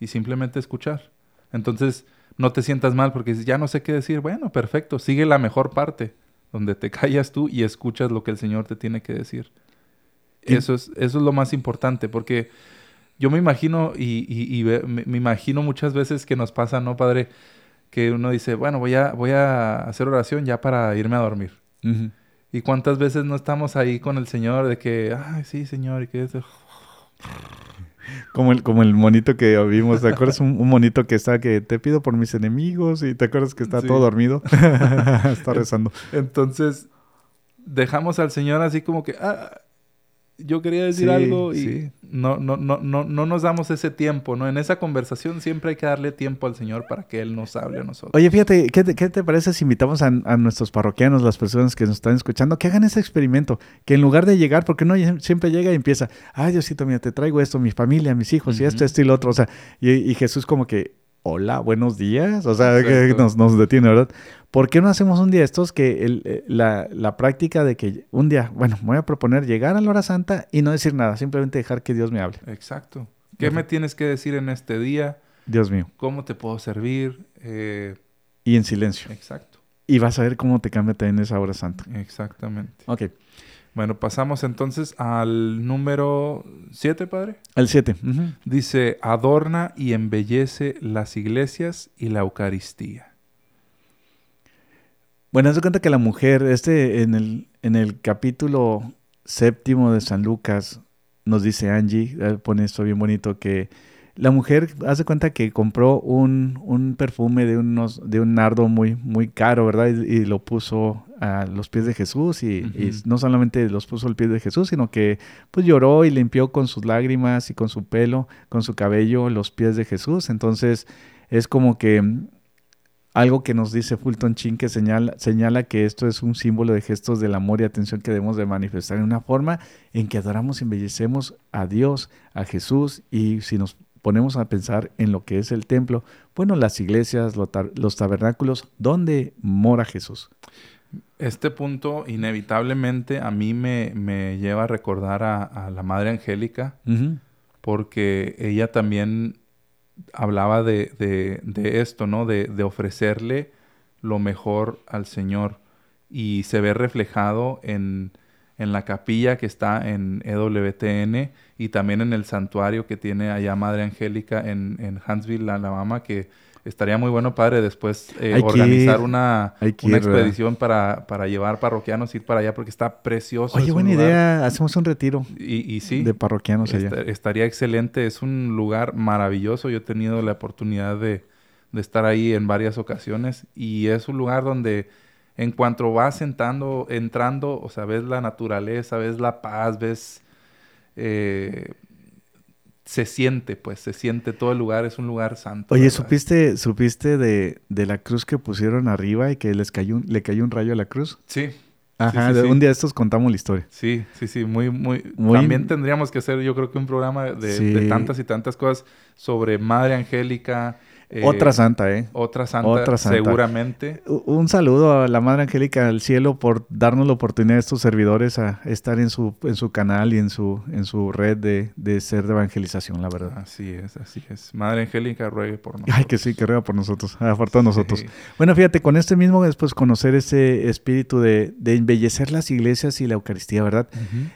y simplemente escuchar. Entonces, no te sientas mal porque dices, ya no sé qué decir. Bueno, perfecto, sigue la mejor parte, donde te [laughs] callas tú y escuchas lo que el Señor te tiene que decir. Y- Eso es, eso es lo más importante, porque yo me imagino y, y- y ve- me, me imagino muchas veces que nos pasa, ¿no, Padre? Que uno dice, bueno, voy a, voy a hacer oración ya para irme a dormir. ¿Y cuántas veces no estamos ahí con el Señor de que, ay, sí, Señor, y que. [laughs] Como el, como el monito que vimos, ¿te acuerdas? Un, un monito que está que te pido por mis enemigos y te acuerdas que está Sí. todo dormido. [laughs] [laughs] está rezando. Entonces, dejamos al Señor así como que, ah, yo quería decir Sí, algo y sí. no, no, no, no, no nos damos ese tiempo, ¿no? En esa conversación siempre hay que darle tiempo al Señor para que Él nos hable a nosotros. Oye, fíjate, ¿qué te, qué te parece si invitamos a, a nuestros parroquianos, las personas que nos están escuchando, que hagan ese experimento? Que en lugar de llegar, porque no siempre llega y empieza, ay Diosito, mira, te traigo esto, mi familia, mis hijos, y esto, esto y lo otro. O sea, y, y Jesús como que, hola, buenos días. O sea, que nos, nos detiene, ¿verdad? ¿Por qué no hacemos un día estos que el, eh, la, la práctica de que un día, bueno, me voy a proponer llegar a la hora santa y no decir nada, simplemente dejar que Dios me hable? Exacto. ¿Qué me tienes que decir en este día? Dios mío. ¿Cómo te puedo servir? Eh, Y en silencio. exacto, Y vas a ver cómo te cambia también esa hora santa. exactamente. Ok. Bueno, pasamos entonces al número 7, Padre. El 7. Dice, adorna y embellece las iglesias y la Eucaristía. Bueno, haz de cuenta que la mujer, este en el, en el capítulo séptimo de San Lucas, nos dice Angie, eh, pone esto bien bonito, que la mujer, haz de cuenta que compró un, un perfume de, unos, de un nardo muy, muy caro, ¿verdad? Y, y lo puso a los pies de Jesús y, no solamente los puso al pie de Jesús, sino que pues lloró y limpió con sus lágrimas y con su pelo, con su cabello, los pies de Jesús. Entonces es como que mm, algo que nos dice Fulton Chin que señala, señala que esto es un símbolo de gestos del amor y atención que debemos de manifestar en una forma en que adoramos y embellecemos a Dios, a Jesús y si nos ponemos a pensar en lo que es el templo, bueno, las iglesias, los tabernáculos, ¿dónde mora Jesús? Este punto inevitablemente a mí me, me lleva a recordar a, a la Madre Angélica porque ella también hablaba de, de- de esto, ¿no? De, de ofrecerle lo mejor al Señor y se ve reflejado en, en la capilla que está en EWTN y también en el santuario que tiene allá Madre Angélica en, en Huntsville, Alabama, que estaría muy bueno, padre, después eh, organizar ir. una, una expedición para, para llevar parroquianos, ir para allá porque está precioso. Oye, es buena lugar- idea. Hacemos un retiro Y, y sí, de parroquianos allá. Esta- estaría excelente. Es un lugar maravilloso. Yo he tenido la oportunidad de, de estar ahí en varias ocasiones. Y es un lugar donde en cuanto vas sentando, entrando, o sea, ves la naturaleza, ves la paz, ves... eh, se siente, pues, se siente todo el lugar. Es un lugar santo. Oye, ¿verdad? ¿supiste, supiste de, de la cruz que pusieron arriba y que les cayó un- le cayó un rayo a la cruz? Sí, Ajá, sí, de- sí. un día de estos contamos la historia. sí, sí, sí. Muy, muy... Muy- También tendríamos que hacer, yo creo que un programa de, de tantas y tantas cosas sobre Madre Angélica. Eh, Otra santa, ¿eh? Otra santa, Otra santa. seguramente. Un saludo a la Madre Angélica del Cielo por darnos la oportunidad a estos servidores a estar en su, en su canal y en su, en su red de, de ser de evangelización, la verdad. Así es, así es. Madre Angélica, ruegue por nosotros. Ay, que sí, que ruega por nosotros, ah, por todos nosotros. Sí. Bueno, fíjate, con este mismo después conocer ese espíritu de, de embellecer las iglesias y la Eucaristía, ¿verdad?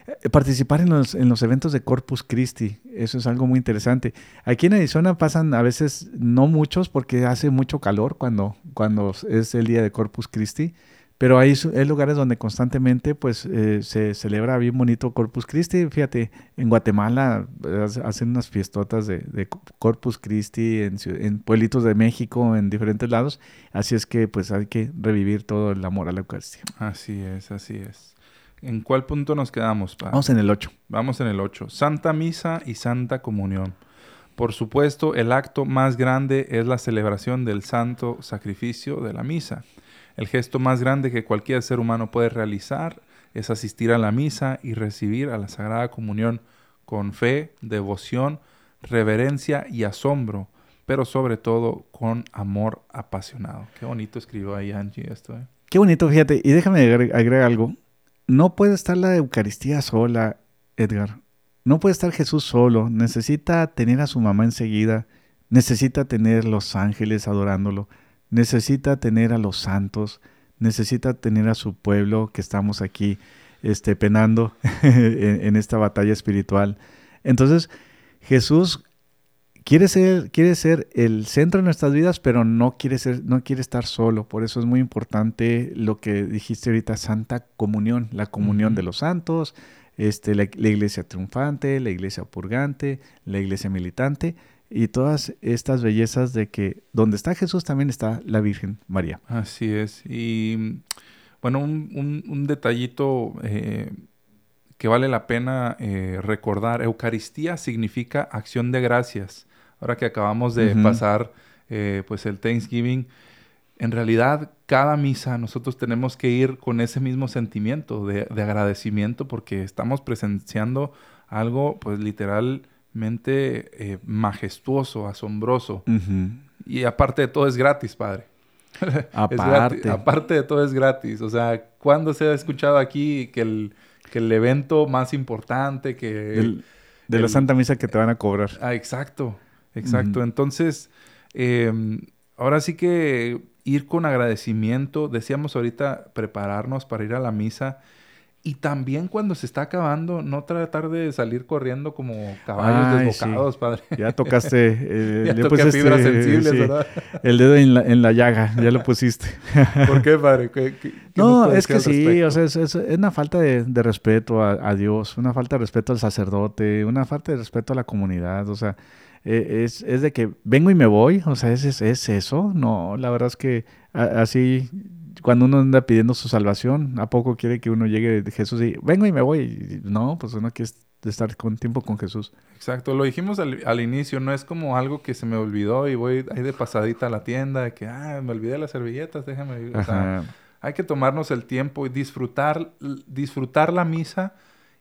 Eh, Participar en los, en los eventos de Corpus Christi, eso es algo muy interesante. Aquí en Arizona pasan a veces no muchos porque hace mucho calor cuando, cuando es el día de Corpus Christi, pero hay, hay lugares donde constantemente pues eh, se celebra bien bonito Corpus Christi. Fíjate, en Guatemala eh, hace- hacen unas fiestotas de, de Corpus Christi en, pueblitos de México, en diferentes lados. Así es que pues hay que revivir todo el amor a la Eucaristía. Así es, así es. ¿En cuál punto nos quedamos, pa? Vamos en el 8. Vamos en el 8. Santa Misa y Santa Comunión. Por supuesto, el acto más grande es la celebración del santo sacrificio de la misa. El gesto más grande que cualquier ser humano puede realizar es asistir a la misa y recibir a la Sagrada Comunión con fe, devoción, reverencia y asombro, pero sobre todo con amor apasionado. Qué bonito escribió ahí Angie esto, ¿eh? Qué bonito, fíjate. Y déjame agre- agregar algo. No puede estar la Eucaristía sola, Edgar. No puede estar Jesús solo. Necesita tener a su mamá enseguida. Necesita tener los ángeles adorándolo. Necesita tener a los santos. Necesita tener a su pueblo que estamos aquí este, penando [laughs] en, en esta batalla espiritual. Entonces, Jesús quiere ser, quiere ser el centro de nuestras vidas, pero no quiere, ser, no quiere estar solo. Por eso es muy importante lo que dijiste ahorita, Santa Comunión, la comunión de los santos, este, la, la iglesia triunfante, la iglesia purgante, la iglesia militante y todas estas bellezas de que donde está Jesús también está la Virgen María. Así es. Y bueno, un, un- un detallito eh, que vale la pena eh, recordar. Eucaristía significa acción de gracias. Ahora que acabamos de pasar eh, pues el Thanksgiving, en realidad cada misa nosotros tenemos que ir con ese mismo sentimiento de, de agradecimiento porque estamos presenciando algo pues literalmente eh, majestuoso, asombroso. Y aparte de todo es gratis, padre. [laughs] Gratis. Aparte. Aparte de todo es gratis. O sea, ¿cuándo se ha escuchado aquí que el, que el evento más importante, que... Del- de la el- Santa Misa que te van a cobrar. Ah, exacto, exacto. Entonces, eh, ahora sí que ir con agradecimiento, decíamos ahorita prepararnos para ir a la misa y también cuando se está acabando, no tratar de salir corriendo como caballos Ay, desbocados, padre. Ya tocaste, eh, [laughs] Ya le toqué pusiste, fibras sensibles, sí, ¿verdad? el dedo en la, en la llaga, ya lo pusiste. [laughs] ¿Por qué, padre? ¿Qué- qué- qué nos No, es que sí, respecto? o sea, es, es- es una falta de, de respeto a, a Dios, una falta de respeto al sacerdote, una falta de respeto a la comunidad, o sea, eh, es, es de que vengo y me voy, o sea, ¿es, es, es eso? No, la verdad es que a- así, cuando uno anda pidiendo su salvación, ¿a poco quiere que uno llegue de Jesús y vengo y me voy? No, pues uno quiere estar con tiempo con Jesús. Exacto, lo dijimos al, al inicio, no es como algo que se me olvidó y voy ahí de pasadita a la tienda, de que, ah, me olvidé las servilletas, déjame. ir". O sea, hay que tomarnos el tiempo y disfrutar, disfrutar la misa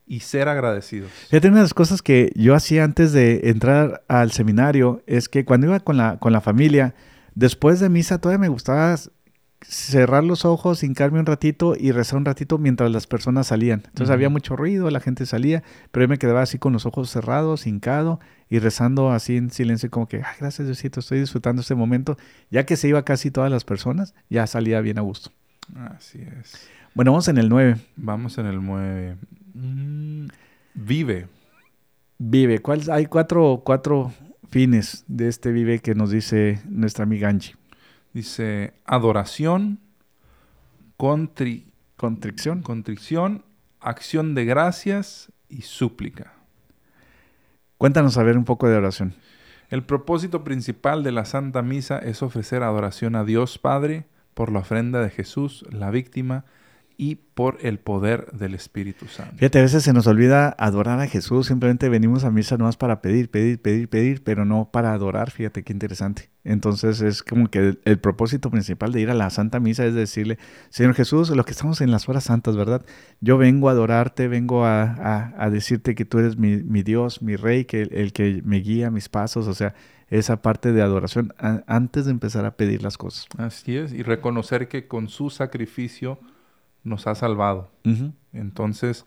y ser agradecidos. Fíjate, una de las cosas que yo hacía antes de entrar al seminario es que cuando iba con la, con la familia, después de misa todavía me gustaba cerrar los ojos, hincarme un ratito y rezar un ratito mientras las personas salían. Entonces había mucho ruido, la gente salía, pero yo me quedaba así con los ojos cerrados, hincado y rezando así en silencio como que, ay, gracias Diosito, estoy disfrutando este momento. Ya que se iba casi todas las personas, ya salía bien a gusto. Así es. Bueno, vamos en el 9. Vamos en el 9. Mm, vive. Vive. ¿Cuál, hay cuatro, cuatro fines de este vive que nos dice nuestra amiga Angie. Dice adoración, contri, contrición, contrición, acción de gracias y súplica. Cuéntanos a ver un poco de oración. El propósito principal de la Santa Misa es ofrecer adoración a Dios Padre por la ofrenda de Jesús, la víctima, y por el poder del Espíritu Santo. Fíjate, a veces se nos olvida adorar a Jesús, simplemente venimos a misa nomás para pedir, pedir, pedir, pedir, pero no para adorar, fíjate qué interesante. Entonces es como que el, propósito principal de ir a la Santa Misa es decirle, Señor Jesús, lo que estamos en las horas santas, ¿verdad? Yo vengo a adorarte, vengo a, decirte que tú eres mi, Dios, mi Rey, que el, que me guía mis pasos, o sea, esa parte de adoración antes de empezar a pedir las cosas. Así es, y reconocer que con su sacrificio nos ha salvado. Entonces,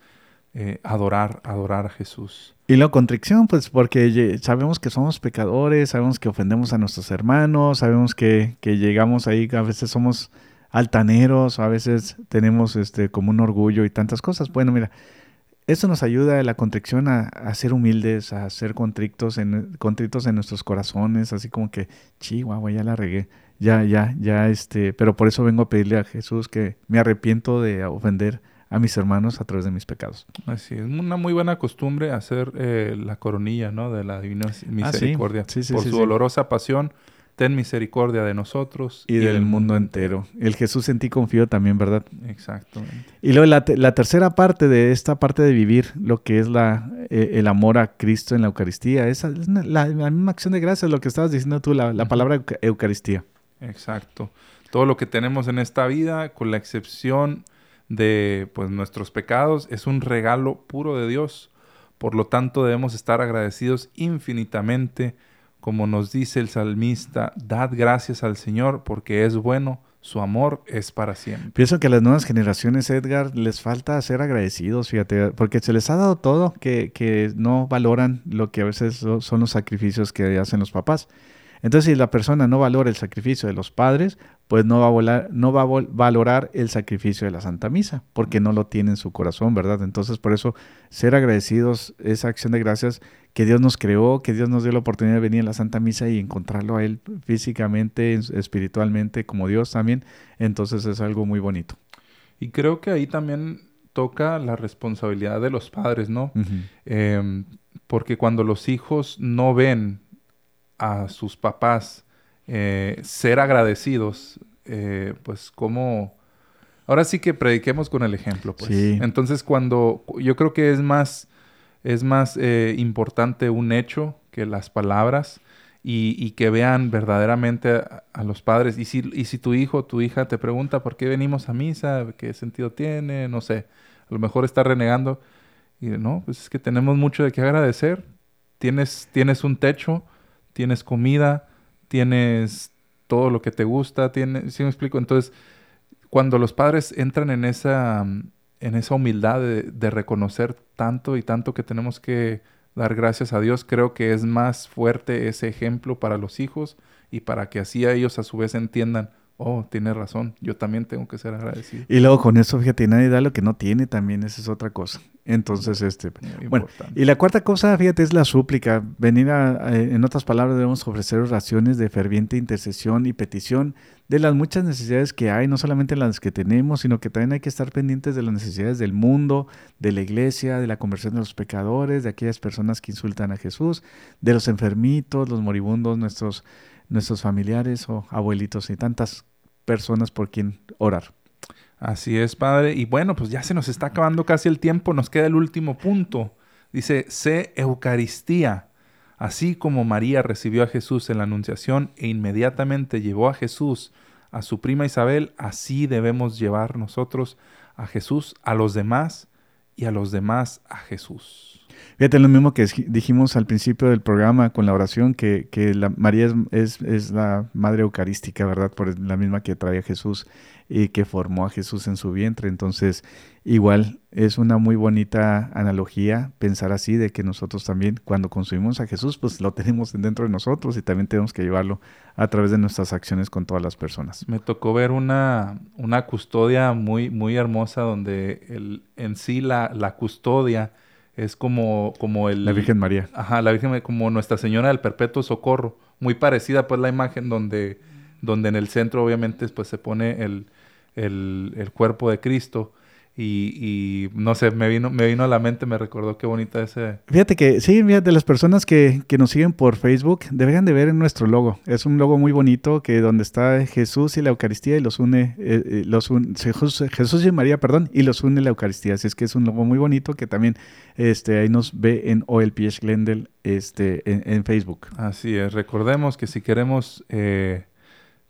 eh, adorar, adorar a Jesús. Y la contrición, pues porque sabemos que somos pecadores, sabemos que ofendemos a nuestros hermanos, sabemos que, llegamos ahí, a veces somos altaneros, a veces tenemos este como un orgullo y tantas cosas. Bueno, mira, eso nos ayuda a la contrición a, ser humildes, a ser contritos en, contritos en nuestros corazones, así como que, chihuahua, ya la regué ya, ya, ya, este, pero por eso vengo a pedirle a Jesús que me arrepiento de ofender a mis hermanos a través de mis pecados. Así es, una muy buena costumbre hacer eh, la coronilla, ¿no? De la divina ah, misericordia. por su dolorosa pasión, ten misericordia de nosotros y, del mundo entero. El Jesús en ti confío también, ¿verdad? Exactamente. Y luego la, la, tercera parte de esta parte de vivir, lo que es la, eh, el amor a Cristo en la Eucaristía, esa es la, misma acción de gracias, lo que estabas diciendo tú, la, la palabra Eucaristía. Exacto. Todo lo que tenemos en esta vida, con la excepción de pues, nuestros pecados, es un regalo puro de Dios. Por lo tanto, debemos estar agradecidos infinitamente, como nos dice el salmista, dad gracias al Señor porque es bueno, su amor es para siempre. Pienso que a las nuevas generaciones, Edgar, les falta ser agradecidos, fíjate, porque se les ha dado todo que, que no valoran lo que a veces son los sacrificios que hacen los papás. Entonces, si la persona no valora el sacrificio de los padres, pues no va a, volar, no va a valorar el sacrificio de la Santa Misa, porque no lo tiene en su corazón, ¿verdad? Entonces, por eso, ser agradecidos, esa acción de gracias que Dios nos creó, que Dios nos dio la oportunidad de venir a la Santa Misa y encontrarlo a Él físicamente, espiritualmente, como Dios también, entonces es algo muy bonito. Y creo que ahí también toca la responsabilidad de los padres, ¿no? Em, porque cuando los hijos no ven a sus papás eh, ser agradecidos, eh, pues como... Ahora sí que prediquemos con el ejemplo, pues. Entonces cuando yo creo que es más, es más eh, importante un hecho que las palabras y, que vean verdaderamente a, los padres. Y si, y si tu hijo o tu hija te pregunta por qué venimos a misa, qué sentido tiene, no sé, a lo mejor está renegando. Y no, pues es que tenemos mucho de qué agradecer. Tienes, tienes un techo, tienes comida, tienes todo lo que te gusta, tienes, ¿sí me explico? Entonces, cuando los padres entran en esa, en esa humildad de, reconocer tanto y tanto que tenemos que dar gracias a Dios, creo que es más fuerte ese ejemplo para los hijos y para que así ellos a su vez entiendan, oh, tiene razón, yo también tengo que ser agradecido. Y luego con eso, fíjate, nadie da lo que no tiene, también esa es otra cosa. Entonces, este, bueno, y la cuarta cosa, fíjate, es la súplica. Venir a, en otras palabras, debemos ofrecer oraciones de ferviente intercesión y petición de las muchas necesidades que hay, no solamente las que tenemos, sino que también hay que estar pendientes de las necesidades del mundo, de la iglesia, de la conversión de los pecadores, de aquellas personas que insultan a Jesús, de los enfermitos, los moribundos, nuestros, nuestros familiares o abuelitos y tantas personas por quien orar. Así es, Padre. Y bueno, pues ya se nos está acabando casi el tiempo, nos queda el último punto. Dice, sé Eucaristía. Así como María recibió a Jesús en la Anunciación e inmediatamente llevó a Jesús a su prima Isabel, así debemos llevar nosotros a Jesús, a los demás y a los demás a Jesús. Fíjate, lo mismo que dijimos al principio del programa con la oración, que, que la, María es, es, la Madre Eucarística, ¿verdad? Por la misma que trae a Jesús y que formó a Jesús en su vientre. Entonces, igual es una muy bonita analogía pensar así de que nosotros también cuando consumimos a Jesús, pues lo [laughs] tenemos dentro de nosotros y también tenemos que llevarlo a través de nuestras acciones con todas las personas. Me tocó ver una, una custodia muy, muy hermosa donde el, en sí la, la custodia es como, como el... La Virgen María. Ajá, la Virgen como Nuestra Señora del Perpetuo Socorro. Muy parecida pues la imagen donde, donde en el centro obviamente pues se pone el, el, el cuerpo de Cristo y, y, no sé, me vino, me vino a la mente, me recordó qué bonita ese. Fíjate que, sí, de las personas que, que, nos siguen por Facebook, deberían de ver en nuestro logo. Es un logo muy bonito que donde está Jesús y la Eucaristía y los une, eh, eh los Jesús, Jesús, y María, perdón, y los une la Eucaristía. Así es que es un logo muy bonito que también este, ahí nos ve en OLPH Glendale este, en, en Facebook. Así es, recordemos que si queremos eh,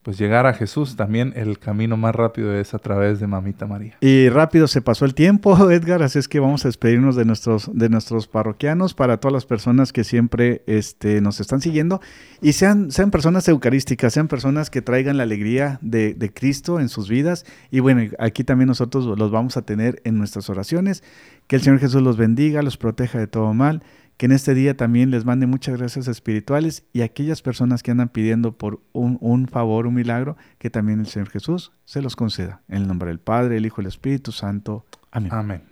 pues llegar a Jesús también el camino más rápido es a través de Mamita María. Y rápido se pasó el tiempo, [laughs] Edgar, así es que vamos a despedirnos de nuestros, de nuestros parroquianos para todas las personas que siempre este, nos están siguiendo y sean, sean personas eucarísticas, sean personas que traigan la alegría de, de Cristo en sus vidas. Y bueno, aquí también nosotros los vamos a tener en nuestras oraciones. Que el Señor Jesús los bendiga, los proteja de todo mal que en este día también les mande muchas gracias espirituales y aquellas personas que andan pidiendo por un, un, favor, un milagro, que también el Señor Jesús se los conceda. En el nombre del Padre, el Hijo y el Espíritu Santo. Amén. Amén.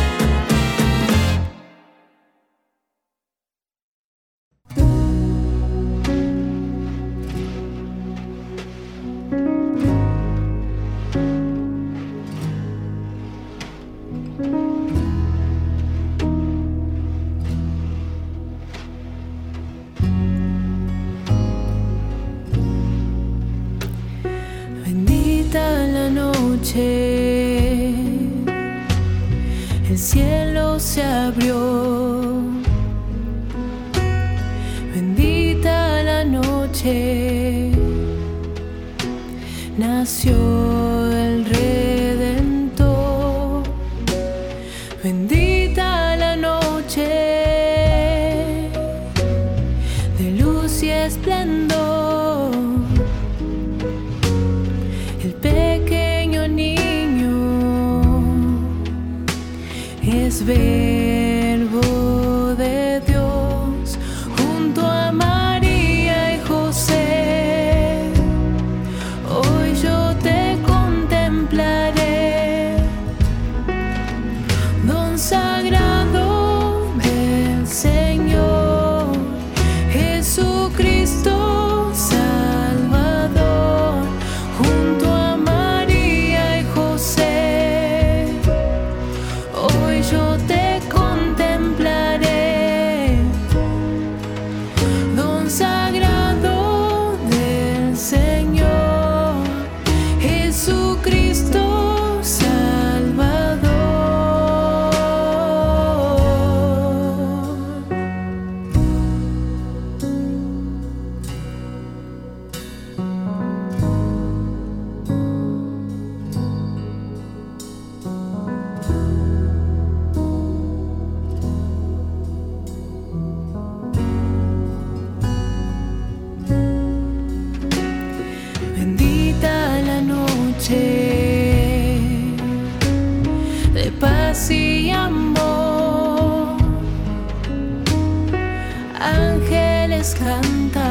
El cielo se abrió. Bendita la noche, nació es cantar